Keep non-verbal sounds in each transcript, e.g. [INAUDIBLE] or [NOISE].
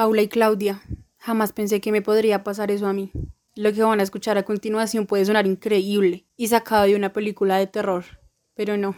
Paula y Claudia, jamás pensé que me podría pasar eso a mí. Lo que van a escuchar a continuación puede sonar increíble y sacado de una película de terror, pero no.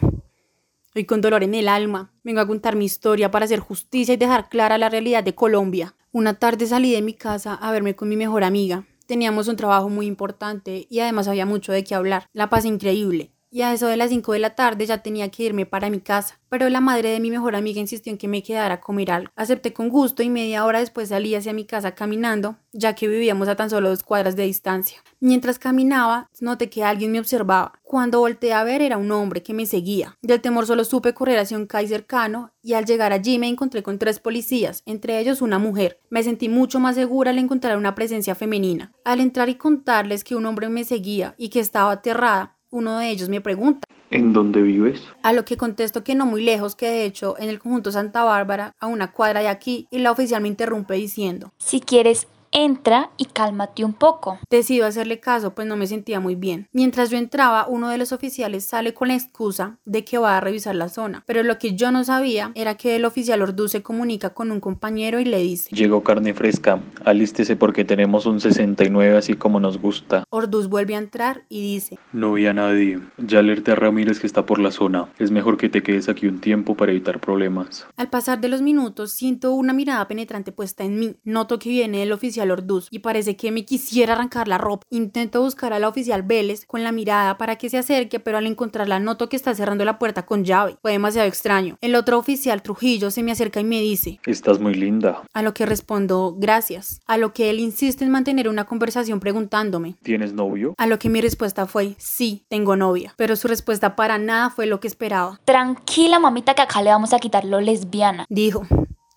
Hoy con dolor en el alma vengo a contar mi historia para hacer justicia y dejar clara la realidad de Colombia. Una tarde salí de mi casa a verme con mi mejor amiga. Teníamos un trabajo muy importante y además había mucho de qué hablar. La paz increíble y a eso de las 5 de la tarde ya tenía que irme para mi casa, pero la madre de mi mejor amiga insistió en que me quedara a comer algo. Acepté con gusto y media hora después salí hacia mi casa caminando, ya que vivíamos a tan solo dos cuadras de distancia. Mientras caminaba, noté que alguien me observaba. Cuando volteé a ver era un hombre que me seguía. Del temor solo supe correr hacia un calle cercano y al llegar allí me encontré con tres policías, entre ellos una mujer. Me sentí mucho más segura al encontrar una presencia femenina. Al entrar y contarles que un hombre me seguía y que estaba aterrada, uno de ellos me pregunta, ¿En dónde vives? a lo que contesto que no muy lejos, que de hecho en el conjunto Santa Bárbara, a una cuadra de aquí, y la oficial me interrumpe diciendo, Si quieres, entra y cálmate un poco. decido hacerle caso, pues no me sentía muy bien. Mientras yo entraba, uno de los oficiales sale con la excusa de que va a revisar la zona, pero lo que yo no sabía era que el oficial Ordú se comunica con un compañero y le dice, Llegó carne fresca. Alístese porque tenemos un 69 así como nos gusta. Orduz vuelve a entrar y dice, No vi a nadie. Ya alerté a Ramírez que está por la zona. Es mejor que te quedes aquí un tiempo para evitar problemas. Al pasar de los minutos, siento una mirada penetrante puesta en mí. Noto que viene el oficial Orduz y parece que me quisiera arrancar la ropa. Intento buscar a la oficial Vélez con la mirada para que se acerque, pero al encontrarla noto que está cerrando la puerta con llave. Fue demasiado extraño. El otro oficial Trujillo se me acerca y me dice, Estás muy linda. a lo que respondo, gracias. A lo que él insiste en mantener una conversación preguntándome. ¿Tienes novio? A lo que mi respuesta fue, sí, tengo novia. Pero su respuesta para nada fue lo que esperaba. Tranquila, mamita, que acá le vamos a quitar lo lesbiana. Dijo,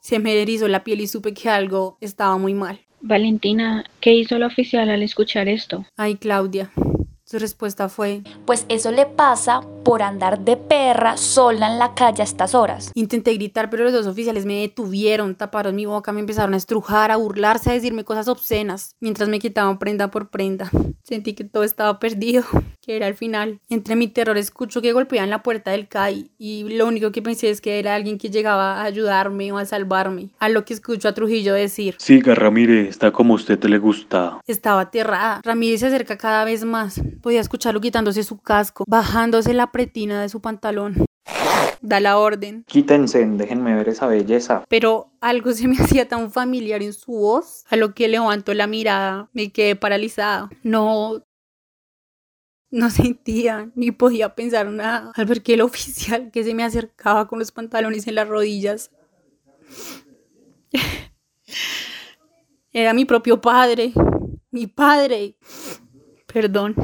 se me erizó la piel y supe que algo estaba muy mal. Valentina, ¿qué hizo la oficial al escuchar esto? Ay, Claudia. Su respuesta fue, Pues eso le pasa por andar de perra sola en la calle a estas horas. intenté gritar, pero los dos oficiales me detuvieron, taparon mi boca, me empezaron a estrujar, a burlarse, a decirme cosas obscenas, mientras me quitaban prenda por prenda. Sentí que todo estaba perdido, que era el final. Entre mi terror escucho que golpean la puerta del CAI y lo único que pensé es que era alguien que llegaba a ayudarme o a salvarme. A lo que escucho a Trujillo decir, Siga, Ramírez. Está como a usted le gusta. Estaba aterrada. Ramírez se acerca cada vez más. Podía escucharlo quitándose su casco, bajándose la pretina de su pantalón. Da la orden. Quítense, déjenme ver esa belleza. Pero algo se me [LAUGHS] hacía tan familiar en su voz, a lo que levanto la mirada, me quedé paralizada. No. No sentía ni podía pensar nada al ver que el oficial que se me acercaba con los pantalones en las rodillas era mi propio padre. Mi padre. Perdón.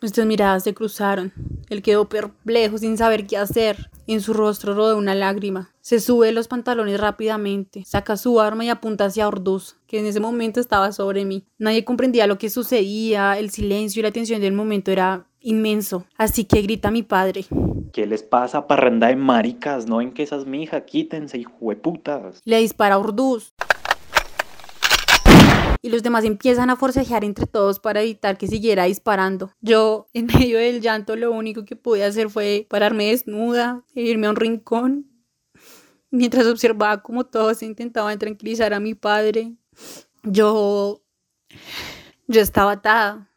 Nuestras miradas se cruzaron. Él quedó perplejo sin saber qué hacer. En su rostro rodó una lágrima. Se sube los pantalones rápidamente, saca su arma y apunta hacia Orduz, que en ese momento estaba sobre mí. Nadie comprendía lo que sucedía, el silencio y la tensión del momento era inmenso. Así que grita mi padre. ¿Qué les pasa, parranda de maricas? ¿No ven que esa es mi hija? Quítense, hijueputas. Le dispara a Orduz. Y los demás empiezan a forcejear entre todos para evitar que siguiera disparando. Yo, en medio del llanto, lo único que pude hacer fue pararme desnuda e irme a un rincón. Mientras observaba cómo todos intentaban tranquilizar a mi padre. Yo. Yo estaba atada.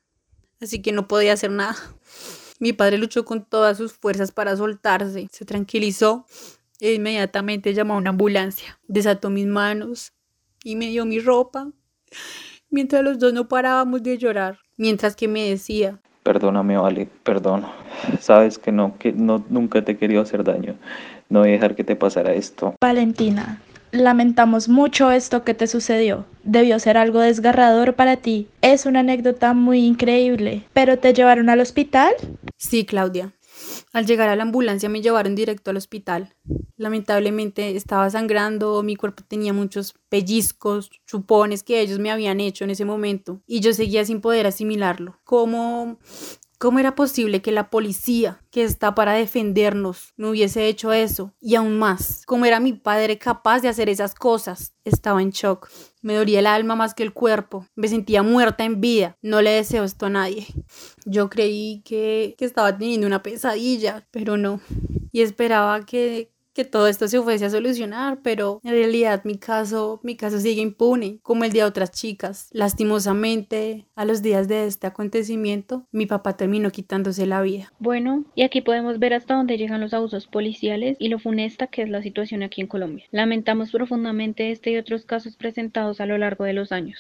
Así que no podía hacer nada. Mi padre luchó con todas sus fuerzas para soltarse. Se tranquilizó e inmediatamente llamó a una ambulancia. Desató mis manos y me dio mi ropa. Mientras los dos no parábamos de llorar. Mientras que me decía, Perdóname, vale, perdón. Sabes que no, que no, nunca te he querido hacer daño. No voy a dejar que te pasara esto. Valentina, lamentamos mucho esto que te sucedió. Debió ser algo desgarrador para ti. Es una anécdota muy increíble. ¿Pero te llevaron al hospital? sí, Claudia. Al llegar a la ambulancia me llevaron directo al hospital. Lamentablemente estaba sangrando, mi cuerpo tenía muchos pellizcos, chupones que ellos me habían hecho en ese momento y yo seguía sin poder asimilarlo. ¿Cómo, cómo era posible que la policía, que está para defendernos, no hubiese hecho eso? Y aún más, ¿cómo era mi padre capaz de hacer esas cosas? Estaba en shock. Me dolía el alma más que el cuerpo. Me sentía muerta en vida. No le deseo esto a nadie. Yo creí que, que estaba teniendo una pesadilla, pero no. Y esperaba que, que todo esto se fuese a solucionar, pero en realidad mi caso, mi caso sigue impune, como el de otras chicas. Lastimosamente, a los días de este acontecimiento, mi papá terminó quitándose la vida. Bueno, y aquí podemos ver hasta dónde llegan los abusos policiales y lo funesta que es la situación aquí en Colombia. Lamentamos profundamente este y otros casos presentados a lo largo de los años.